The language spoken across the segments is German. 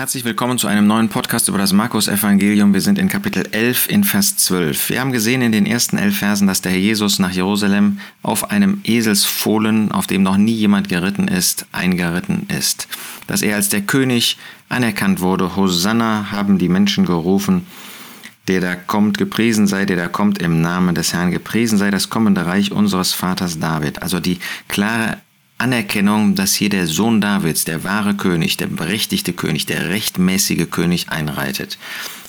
Herzlich willkommen zu einem neuen Podcast über das Markus-Evangelium. Wir sind in Kapitel 11 in Vers 12. Wir haben gesehen in den ersten elf Versen, dass der Herr Jesus nach Jerusalem auf einem Eselsfohlen, auf dem noch nie jemand geritten ist, eingeritten ist. Dass er als der König anerkannt wurde. Hosanna haben die Menschen gerufen. Der da kommt, gepriesen sei, der da kommt im Namen des Herrn, gepriesen sei das kommende Reich unseres Vaters David. Also die klare Anerkennung, dass hier der Sohn Davids, der wahre König, der berechtigte König, der rechtmäßige König einreitet.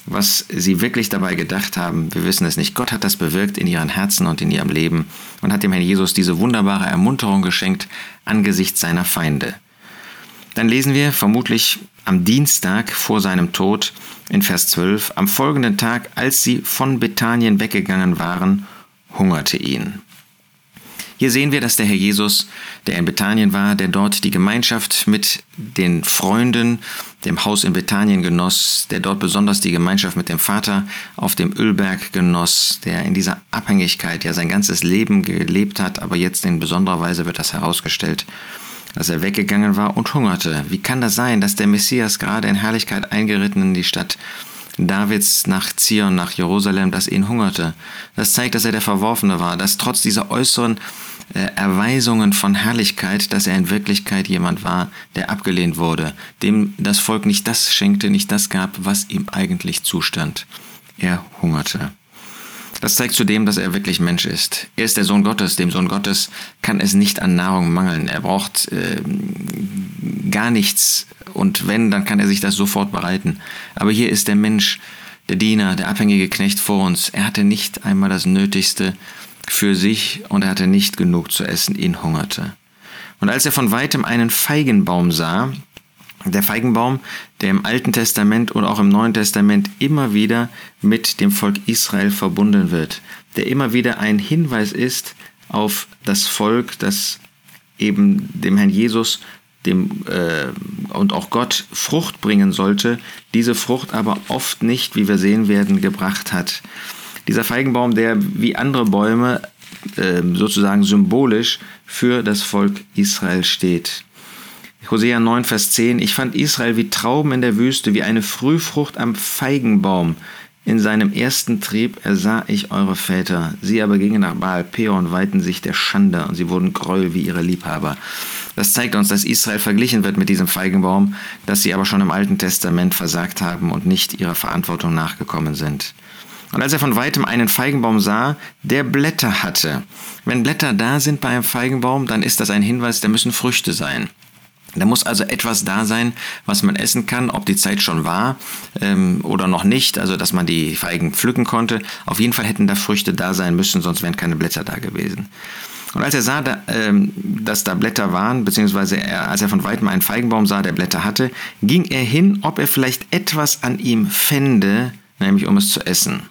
Was sie wirklich dabei gedacht haben, wir wissen es nicht. Gott hat das bewirkt in ihren Herzen und in ihrem Leben und hat dem Herrn Jesus diese wunderbare Ermunterung geschenkt angesichts seiner Feinde. Dann lesen wir vermutlich am Dienstag vor seinem Tod in Vers 12, am folgenden Tag, als sie von Bethanien weggegangen waren, hungerte ihn. Hier sehen wir, dass der Herr Jesus, der in Bethanien war, der dort die Gemeinschaft mit den Freunden, dem Haus in Bethanien genoss, der dort besonders die Gemeinschaft mit dem Vater auf dem Ölberg genoss, der in dieser Abhängigkeit ja sein ganzes Leben gelebt hat, aber jetzt in besonderer Weise wird das herausgestellt, dass er weggegangen war und hungerte. Wie kann das sein, dass der Messias gerade in Herrlichkeit eingeritten in die Stadt Davids nach Zion, nach Jerusalem, dass ihn hungerte? Das zeigt, dass er der Verworfene war, dass trotz dieser äußeren äh, Erweisungen von Herrlichkeit, dass er in Wirklichkeit jemand war, der abgelehnt wurde, dem das Volk nicht das schenkte, nicht das gab, was ihm eigentlich zustand. Er hungerte. Das zeigt zudem, dass er wirklich Mensch ist. Er ist der Sohn Gottes. Dem Sohn Gottes kann es nicht an Nahrung mangeln. Er braucht äh, gar nichts. Und wenn, dann kann er sich das sofort bereiten. Aber hier ist der Mensch, der Diener, der abhängige Knecht vor uns. Er hatte nicht einmal das Nötigste für sich und er hatte nicht genug zu essen, ihn hungerte. Und als er von weitem einen Feigenbaum sah, der Feigenbaum, der im Alten Testament und auch im Neuen Testament immer wieder mit dem Volk Israel verbunden wird, der immer wieder ein Hinweis ist auf das Volk, das eben dem Herrn Jesus dem, äh, und auch Gott Frucht bringen sollte, diese Frucht aber oft nicht, wie wir sehen werden, gebracht hat. Dieser Feigenbaum, der wie andere Bäume äh, sozusagen symbolisch für das Volk Israel steht. Hosea 9, Vers 10, ich fand Israel wie Trauben in der Wüste, wie eine Frühfrucht am Feigenbaum. In seinem ersten Trieb ersah ich eure Väter. Sie aber gingen nach Baal Peor und weihten sich der Schande und sie wurden Gräuel wie ihre Liebhaber. Das zeigt uns, dass Israel verglichen wird mit diesem Feigenbaum, dass sie aber schon im Alten Testament versagt haben und nicht ihrer Verantwortung nachgekommen sind. Und als er von weitem einen Feigenbaum sah, der Blätter hatte. Wenn Blätter da sind bei einem Feigenbaum, dann ist das ein Hinweis, da müssen Früchte sein. Da muss also etwas da sein, was man essen kann, ob die Zeit schon war ähm, oder noch nicht, also dass man die Feigen pflücken konnte. Auf jeden Fall hätten da Früchte da sein müssen, sonst wären keine Blätter da gewesen. Und als er sah, da, ähm, dass da Blätter waren, beziehungsweise er, als er von weitem einen Feigenbaum sah, der Blätter hatte, ging er hin, ob er vielleicht etwas an ihm fände, nämlich um es zu essen.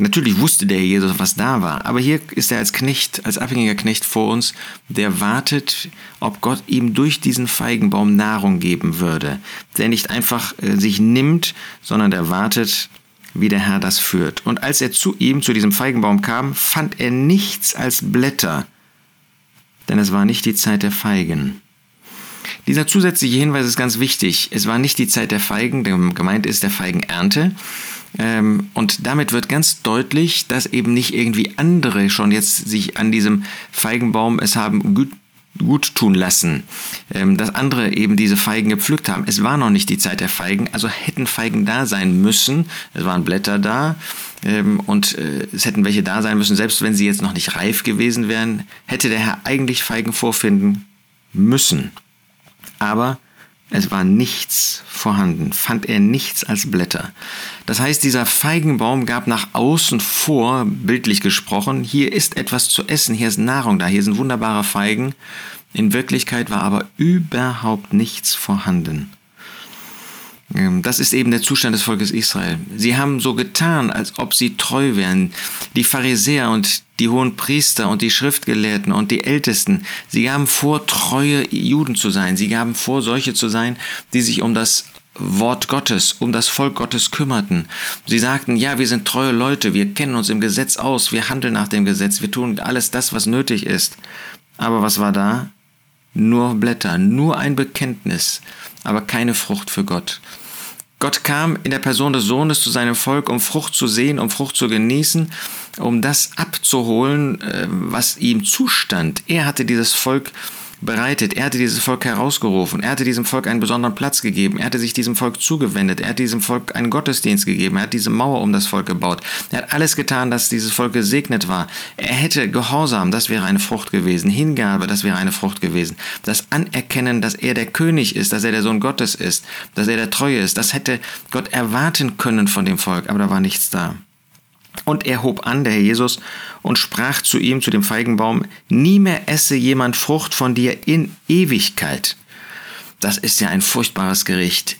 Natürlich wusste der Jesus, was da war, aber hier ist er als Knecht, als abhängiger Knecht vor uns, der wartet, ob Gott ihm durch diesen Feigenbaum Nahrung geben würde, der nicht einfach äh, sich nimmt, sondern der wartet, wie der Herr das führt. Und als er zu ihm, zu diesem Feigenbaum kam, fand er nichts als Blätter, denn es war nicht die Zeit der Feigen. Dieser zusätzliche Hinweis ist ganz wichtig. Es war nicht die Zeit der Feigen, gemeint ist der Feigenernte, ähm, und damit wird ganz deutlich, dass eben nicht irgendwie andere schon jetzt sich an diesem Feigenbaum es haben gut, gut tun lassen, ähm, dass andere eben diese Feigen gepflückt haben. Es war noch nicht die Zeit der Feigen, also hätten Feigen da sein müssen. Es waren Blätter da ähm, und äh, es hätten welche da sein müssen, selbst wenn sie jetzt noch nicht reif gewesen wären, hätte der Herr eigentlich Feigen vorfinden müssen. Aber es war nichts vorhanden, fand er nichts als Blätter. Das heißt, dieser Feigenbaum gab nach außen vor, bildlich gesprochen, hier ist etwas zu essen, hier ist Nahrung da, hier sind wunderbare Feigen. In Wirklichkeit war aber überhaupt nichts vorhanden. Ähm, das ist eben der Zustand des Volkes Israel. Sie haben so getan, als ob sie treu wären. Die Pharisäer und die hohen Priester und die Schriftgelehrten und die Ältesten, sie gaben vor, treue Juden zu sein. Sie gaben vor, solche zu sein, die sich um das Wort Gottes, um das Volk Gottes kümmerten. Sie sagten, ja, wir sind treue Leute, wir kennen uns im Gesetz aus, wir handeln nach dem Gesetz, wir tun alles das, was nötig ist. Aber was war da? Nur Blätter, nur ein Bekenntnis, aber keine Frucht für Gott. Gott kam in der Person des Sohnes zu seinem Volk, um Frucht zu sehen, um Frucht zu genießen, um das abzuholen, äh, was ihm zustand. Er hatte dieses Volk bereitet. Er hatte dieses Volk herausgerufen. Er hatte diesem Volk einen besonderen Platz gegeben. Er hatte sich diesem Volk zugewendet. Er hat diesem Volk einen Gottesdienst gegeben. Er hat diese Mauer um das Volk gebaut. Er hat alles getan, dass dieses Volk gesegnet war. Er hätte Gehorsam, das wäre eine Frucht gewesen. Hingabe, das wäre eine Frucht gewesen. Das Anerkennen, dass er der König ist, dass er der Sohn Gottes ist, dass er der Treue ist, das hätte Gott erwarten können von dem Volk, aber da war nichts da. Und er hob an, der Herr Jesus, und sprach zu ihm, zu dem Feigenbaum, nie mehr esse jemand Frucht von dir in Ewigkeit. Das ist ja ein furchtbares Gericht.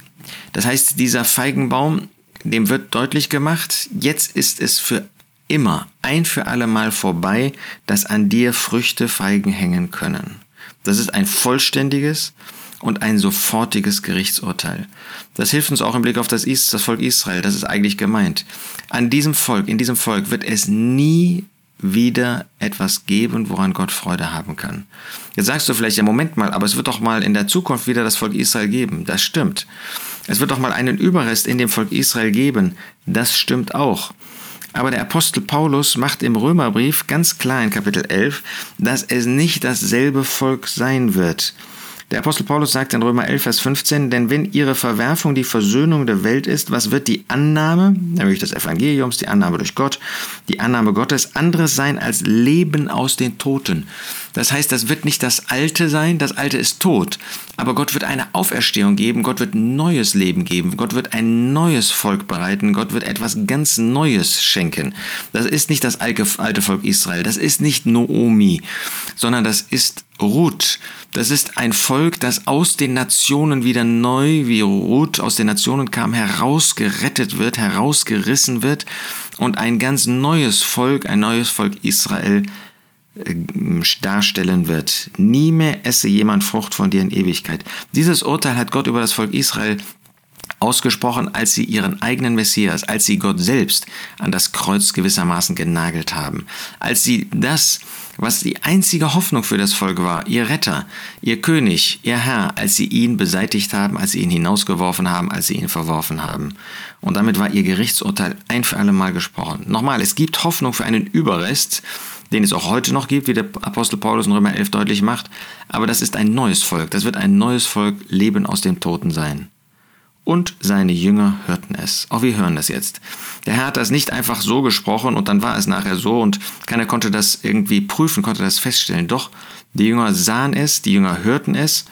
Das heißt, dieser Feigenbaum, dem wird deutlich gemacht, jetzt ist es für immer, ein für alle Mal vorbei, dass an dir Früchte Feigen hängen können. Das ist ein vollständiges, und ein sofortiges Gerichtsurteil. Das hilft uns auch im Blick auf das, Is das Volk Israel. Das ist eigentlich gemeint. An diesem Volk, in diesem Volk wird es nie wieder etwas geben, woran Gott Freude haben kann. Jetzt sagst du vielleicht, ja, Moment mal, aber es wird doch mal in der Zukunft wieder das Volk Israel geben. Das stimmt. Es wird doch mal einen Überrest in dem Volk Israel geben. Das stimmt auch. Aber der Apostel Paulus macht im Römerbrief ganz klar in Kapitel 11, dass es nicht dasselbe Volk sein wird. Der Apostel Paulus sagt in Römer 11, Vers 15, denn wenn ihre Verwerfung die Versöhnung der Welt ist, was wird die Annahme, nämlich des Evangeliums, die Annahme durch Gott, die Annahme Gottes, anderes sein als Leben aus den Toten? Das heißt, das wird nicht das Alte sein, das Alte ist tot, aber Gott wird eine Auferstehung geben, Gott wird neues Leben geben, Gott wird ein neues Volk bereiten, Gott wird etwas ganz Neues schenken. Das ist nicht das alte Volk Israel, das ist nicht Noomi, sondern das ist Ruth. Das ist ein Volk, das aus den Nationen wieder neu, wie Ruth aus den Nationen kam, herausgerettet wird, herausgerissen wird und ein ganz neues Volk, ein neues Volk Israel äh, darstellen wird. Nie mehr esse jemand Frucht von dir in Ewigkeit. Dieses Urteil hat Gott über das Volk Israel ausgesprochen, als sie ihren eigenen Messias, als sie Gott selbst an das Kreuz gewissermaßen genagelt haben, als sie das, was die einzige Hoffnung für das Volk war, ihr Retter, ihr König, ihr Herr, als sie ihn beseitigt haben, als sie ihn hinausgeworfen haben, als sie ihn verworfen haben. Und damit war ihr Gerichtsurteil ein für alle Mal gesprochen. Nochmal, es gibt Hoffnung für einen Überrest, den es auch heute noch gibt, wie der Apostel Paulus in Römer 11 deutlich macht, aber das ist ein neues Volk, das wird ein neues Volk Leben aus dem Toten sein und seine Jünger hörten es. Auch wir hören das jetzt. Der Herr hat das nicht einfach so gesprochen und dann war es nachher so und keiner konnte das irgendwie prüfen, konnte das feststellen. Doch, die Jünger sahen es, die Jünger hörten es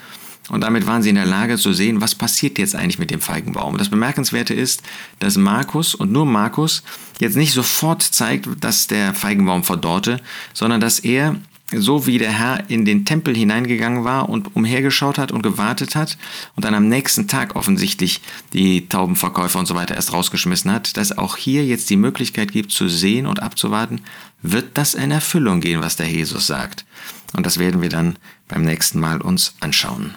und damit waren sie in der Lage zu sehen, was passiert jetzt eigentlich mit dem Feigenbaum. Das Bemerkenswerte ist, dass Markus und nur Markus jetzt nicht sofort zeigt, dass der Feigenbaum verdorrte, sondern dass er so wie der Herr in den Tempel hineingegangen war und umhergeschaut hat und gewartet hat und dann am nächsten Tag offensichtlich die Taubenverkäufer und so weiter erst rausgeschmissen hat, dass auch hier jetzt die Möglichkeit gibt zu sehen und abzuwarten, wird das in Erfüllung gehen, was der Jesus sagt. Und das werden wir dann beim nächsten Mal uns anschauen.